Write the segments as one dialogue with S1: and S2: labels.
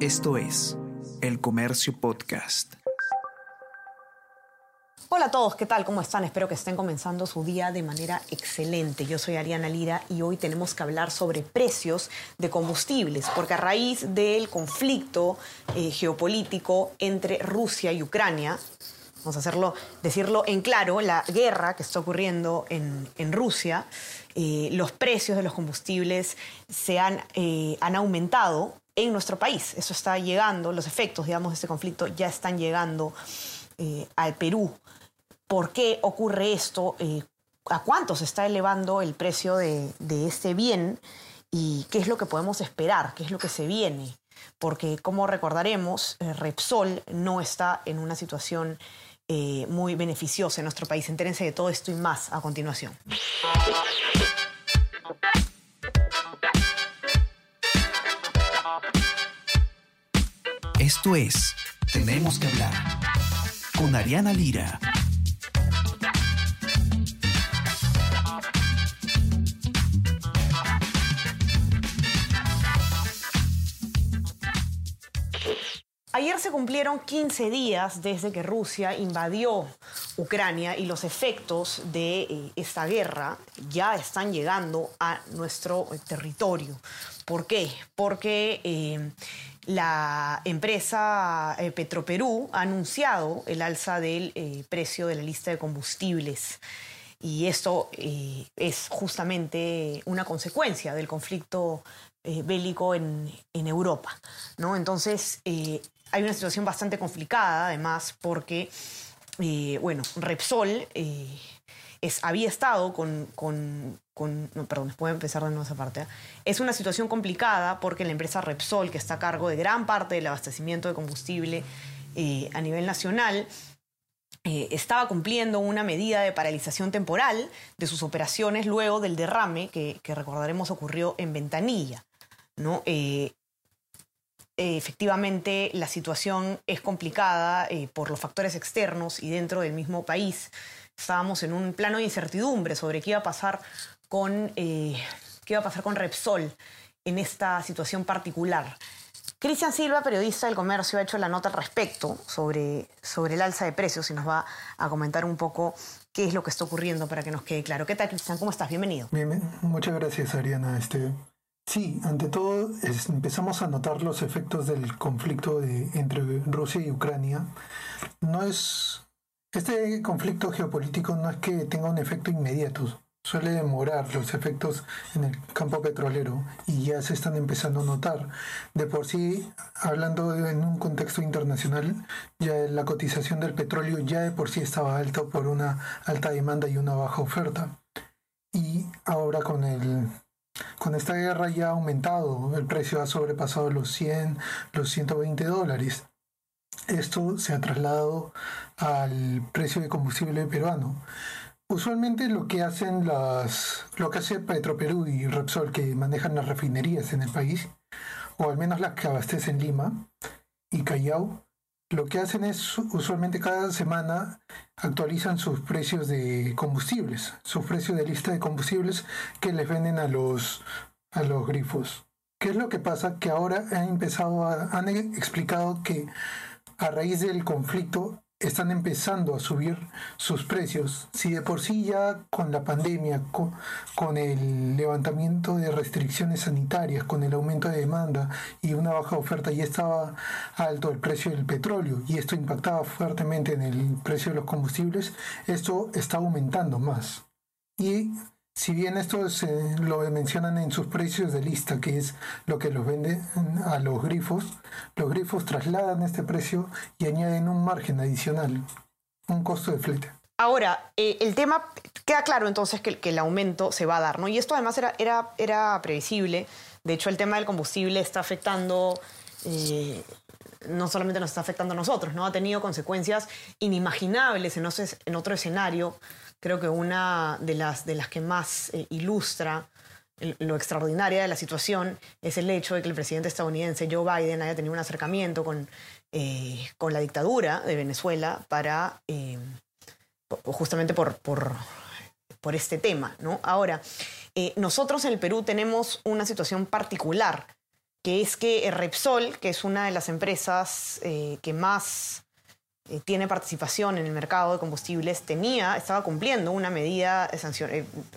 S1: Esto es El Comercio Podcast.
S2: Hola a todos, ¿qué tal? ¿Cómo están? Espero que estén comenzando su día de manera excelente. Yo soy Ariana Lira y hoy tenemos que hablar sobre precios de combustibles, porque a raíz del conflicto eh, geopolítico entre Rusia y Ucrania, vamos a hacerlo, decirlo en claro, la guerra que está ocurriendo en, Rusia, eh, los precios de los combustibles se han, eh, han aumentado en nuestro país. Eso está llegando, los efectos, digamos, de este conflicto ya están llegando eh, al Perú. ¿Por qué ocurre esto? Eh, ¿A cuánto se está elevando el precio de, este bien? ¿Y qué es lo que podemos esperar? ¿Qué es lo que se viene? Porque, como recordaremos, eh, Repsol no está en una situación muy beneficiosa en nuestro país. Entérense de todo esto y más a continuación.
S1: Esto es Tenemos que hablar con Ariana Lira.
S2: Ayer se cumplieron 15 días desde que Rusia invadió Ucrania y los efectos de eh, esta guerra ya están llegando a nuestro territorio. ¿Por qué? Porque eh, la empresa eh, Petroperú ha anunciado el alza del eh, precio de la lista de combustibles. Y esto eh, es justamente una consecuencia del conflicto bélico en, Europa. ¿no? Entonces, hay una situación bastante complicada, además, porque, bueno, Repsol había estado con, perdón, puedo empezar de nuevo esa parte. ¿eh? Es una situación complicada porque la empresa Repsol, que está a cargo de gran parte del abastecimiento de combustible eh, a nivel nacional, eh, estaba cumpliendo una medida de paralización temporal de sus operaciones luego del derrame que, recordaremos ocurrió en Ventanilla. ¿no? efectivamente, la situación es complicada por los factores externos y dentro del mismo país estábamos en un plano de incertidumbre sobre qué iba a pasar con, eh, qué iba a pasar con Repsol en esta situación particular. Cristian Silva, periodista del comercio, ha hecho la nota al respecto sobre, sobre el alza de precios y nos va a comentar un poco qué es lo que está ocurriendo para que nos quede claro. ¿Qué tal, Cristian? ¿Cómo estás? Bienvenido.
S3: Bien, muchas gracias, Ariana. Este, sí, ante todo empezamos a notar los efectos del conflicto entre Rusia y Ucrania. No es este conflicto geopolítico no es que tenga un efecto inmediato, suele demorar los efectos en el campo petrolero y ya se están empezando a notar. De por sí, hablando en un contexto internacional, ya la cotización del petróleo ya de por sí estaba alta por una alta demanda y una baja oferta. Y ahora con el con esta guerra ya ha aumentado, el precio ha sobrepasado los 100, los 120 dólares. Esto se ha trasladado al precio de combustible peruano. Usualmente lo que hacen las, lo que hace Petroperú y Repsol, que manejan las refinerías en el país, o al menos las que abastecen Lima y Callao, lo que hacen es usualmente cada semana actualizan sus precios de combustibles, sus precios de lista de combustibles que les venden a los, a los grifos. ¿Qué es lo que pasa? Que ahora han empezado a, han explicado que a raíz del conflicto están empezando a subir sus precios. Si de por sí ya con la pandemia, con, el levantamiento de restricciones sanitarias, con el aumento de demanda y una baja oferta, ya estaba alto el precio del petróleo y esto impactaba fuertemente en el precio de los combustibles, esto está aumentando más. Y si bien esto se lo mencionan en sus precios de lista, que es lo que los vende a los grifos, los grifos trasladan este precio y añaden un margen adicional, un costo de flete.
S2: Ahora, eh, el tema queda claro entonces que, el aumento se va a dar, ¿no? Y esto además era, era, era previsible. De hecho, el tema del combustible está afectando, eh, no solamente nos está afectando a nosotros, ¿no? Ha tenido consecuencias inimaginables en otro escenario creo que una de las, de las que más eh, ilustra lo extraordinaria de la situación es el hecho de que el presidente estadounidense Joe Biden haya tenido un acercamiento con, eh, con la dictadura de Venezuela para eh, justamente por, por, por, este tema. ¿no? Ahora, nosotros en el Perú tenemos una situación particular que es que Repsol, que es una de las empresas que más tiene participación en el mercado de combustibles, tenía, estaba cumpliendo una medida de sanción,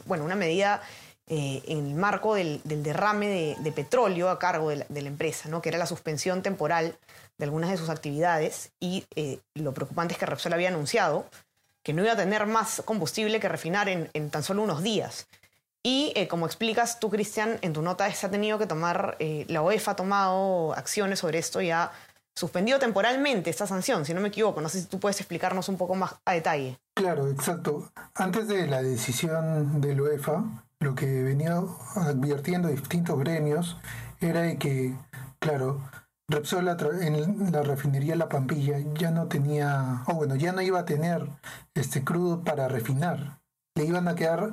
S2: bueno, una medida en el marco del, derrame de, petróleo a cargo de la, empresa, ¿no? que era la suspensión temporal de algunas de sus actividades y lo preocupante es que Repsol había anunciado que no iba a tener más combustible que refinar en, en tan solo unos días. Y eh, como explicas tú, Cristian, en tu nota se ha tenido que tomar, eh, la OEF ha tomado acciones sobre esto y ha suspendido temporalmente esta sanción, si no me equivoco. No sé si tú puedes explicarnos un poco más a detalle.
S3: Claro, exacto. Antes de la decisión de la UEFA, lo que venía advirtiendo distintos gremios era de que, claro, Repsol en la refinería La Pampilla ya no tenía, o bueno, ya no iba a tener este crudo para refinar. Le iban a quedar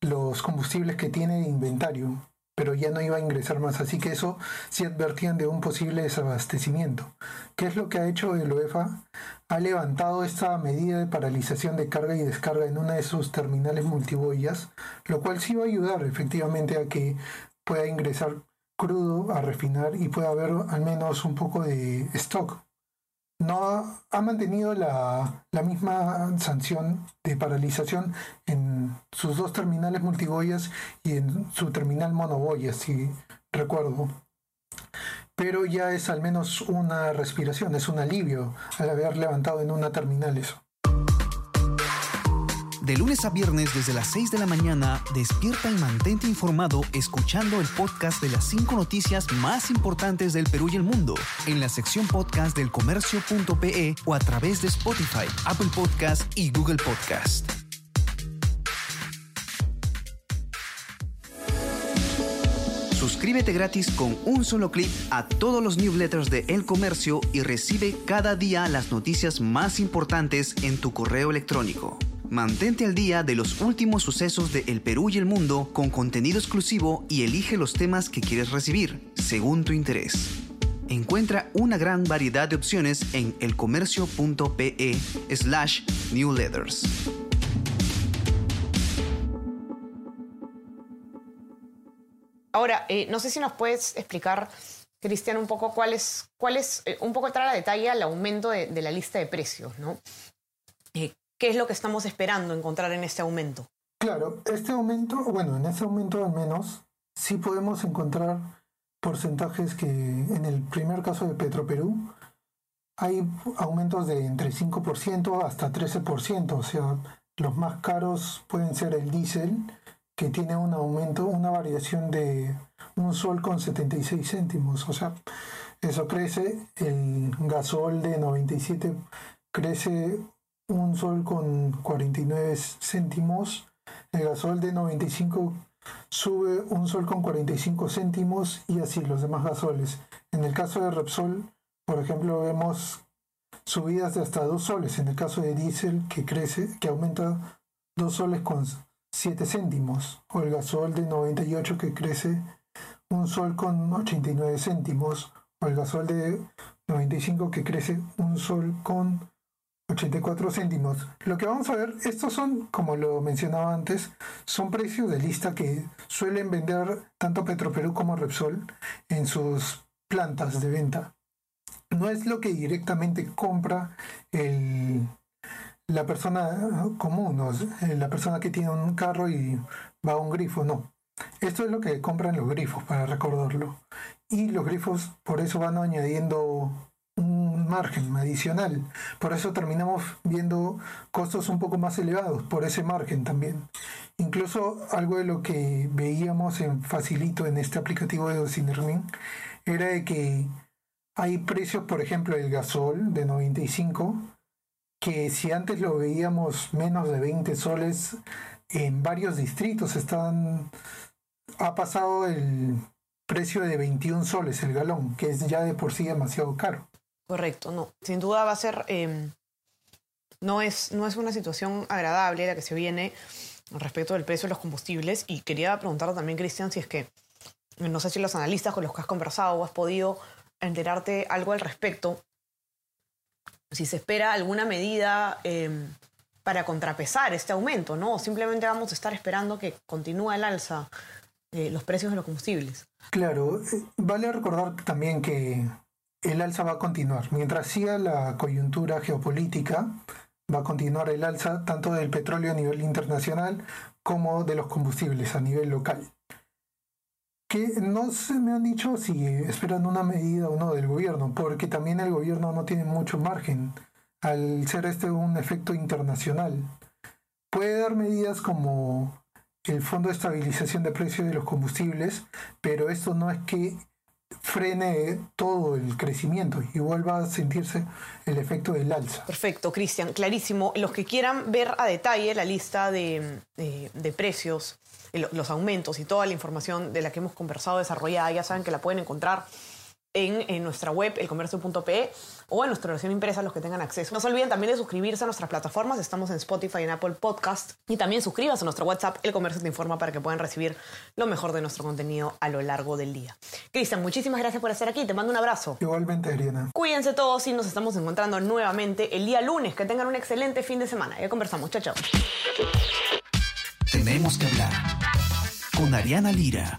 S3: los combustibles que tiene de inventario, pero ya no iba a ingresar más. Así que eso sí advertían de un posible desabastecimiento. ¿Qué es lo que ha hecho el UEFA? Ha levantado esta medida de paralización de carga y descarga en una de sus terminales multiboyas, lo cual sí va a ayudar efectivamente a que pueda ingresar crudo a refinar y pueda haber al menos un poco de stock no ha, mantenido la, misma sanción de paralización en sus dos terminales multiboyas y en su terminal monoboyas, si recuerdo. Pero ya es al menos una respiración, es un alivio al haber levantado en una terminal eso.
S1: De lunes a viernes desde las 6 de la mañana, despierta y mantente informado escuchando el podcast de las 5 noticias más importantes del Perú y el mundo en la sección podcast del comercio.pe o a través de Spotify, Apple Podcast y Google Podcast. Suscríbete gratis con un solo clic a todos los newsletters de El Comercio y recibe cada día las noticias más importantes en tu correo electrónico. Mantente al día de los últimos sucesos de El Perú y el mundo con contenido exclusivo y elige los temas que quieres recibir, según tu interés. Encuentra una gran variedad de opciones en elcomercio.pe slash newsletters.
S2: Ahora, eh, no sé si nos puedes explicar, Cristian, un poco cuál es, cuál es eh, un poco entrar a detalle al aumento de, la lista de precios, ¿no? Eh, ¿Qué es lo que estamos esperando encontrar en este aumento?
S3: Claro, este aumento, bueno, en este aumento al menos, sí podemos encontrar porcentajes que en el primer caso de Petroperú hay aumentos de entre 5% hasta 13%, o sea, los más caros pueden ser el diésel, que tiene un aumento, una variación de un sol con 76 céntimos, o sea, eso crece, el gasol de 97 crece un sol con 49 céntimos, el gasol de 95 sube un sol con 45 céntimos y así los demás gasoles. En el caso de Repsol, por ejemplo, vemos subidas de hasta 2 soles. En el caso de diésel, que crece, que aumenta 2 soles con 7 céntimos. O el gasol de 98 que crece un sol con 89 céntimos. O el gasol de 95 que crece un sol con 84 céntimos. Lo que vamos a ver, estos son, como lo mencionaba antes, son precios de lista que suelen vender tanto Petroperú como Repsol en sus plantas de venta. No es lo que directamente compra la persona común, la persona que tiene un carro y va a un grifo, no. Esto es lo que compran los grifos, para recordarlo. Y los grifos por eso van añadiendo un margen adicional. Por eso terminamos viendo costos un poco más elevados, por ese margen también. Incluso algo de lo que veíamos en Facilito en este aplicativo de Dosinermin era de que hay precios, por ejemplo, el gasol de 95, que si antes lo veíamos menos de 20 soles, en varios distritos están ha pasado el precio de 21 soles el galón, que es ya de por sí demasiado caro.
S2: Correcto, no. Sin duda va a ser. Em, no, es, no es una situación agradable la que se viene respecto del precio de los combustibles. Y quería preguntar también, Cristian, si es que. No sé si los analistas con los que has conversado o has podido enterarte algo al respecto. Si se espera alguna medida em, para contrapesar este aumento, ¿no? O simplemente vamos a estar esperando que continúe el alza eh, los precios de los combustibles.
S3: Claro, eh, vale recordar también que el alza va a continuar. Mientras siga la coyuntura geopolítica, va a continuar el alza tanto del petróleo a nivel internacional como de los combustibles a nivel local. Que no se me han dicho si esperan una medida o no del gobierno, porque también el gobierno no tiene mucho margen al ser este un efecto internacional. Puede dar medidas como el Fondo de Estabilización de Precios de los Combustibles, pero esto no es que frene todo el crecimiento y vuelva a sentirse el efecto del alza.
S2: Perfecto, Cristian, clarísimo. Los que quieran ver a detalle la lista de, precios, los aumentos y toda la información de la que hemos conversado desarrollada, ya saben que la pueden encontrar en, nuestra web, elcomercio.pe, o en nuestra versión impresa, los que tengan acceso. No se olviden también de suscribirse a nuestras plataformas. Estamos en Spotify y en Apple Podcast. Y también suscríbanse a nuestro WhatsApp, El Comercio Te Informa, para que puedan recibir lo mejor de nuestro contenido a lo largo del día. Cristian, muchísimas gracias por estar aquí. Te mando un abrazo.
S3: Igualmente, Ariana.
S2: Cuídense todos y nos estamos encontrando nuevamente el día lunes. Que tengan un excelente fin de semana. Ya conversamos. Chao, chao.
S1: Tenemos que hablar con Ariana Lira.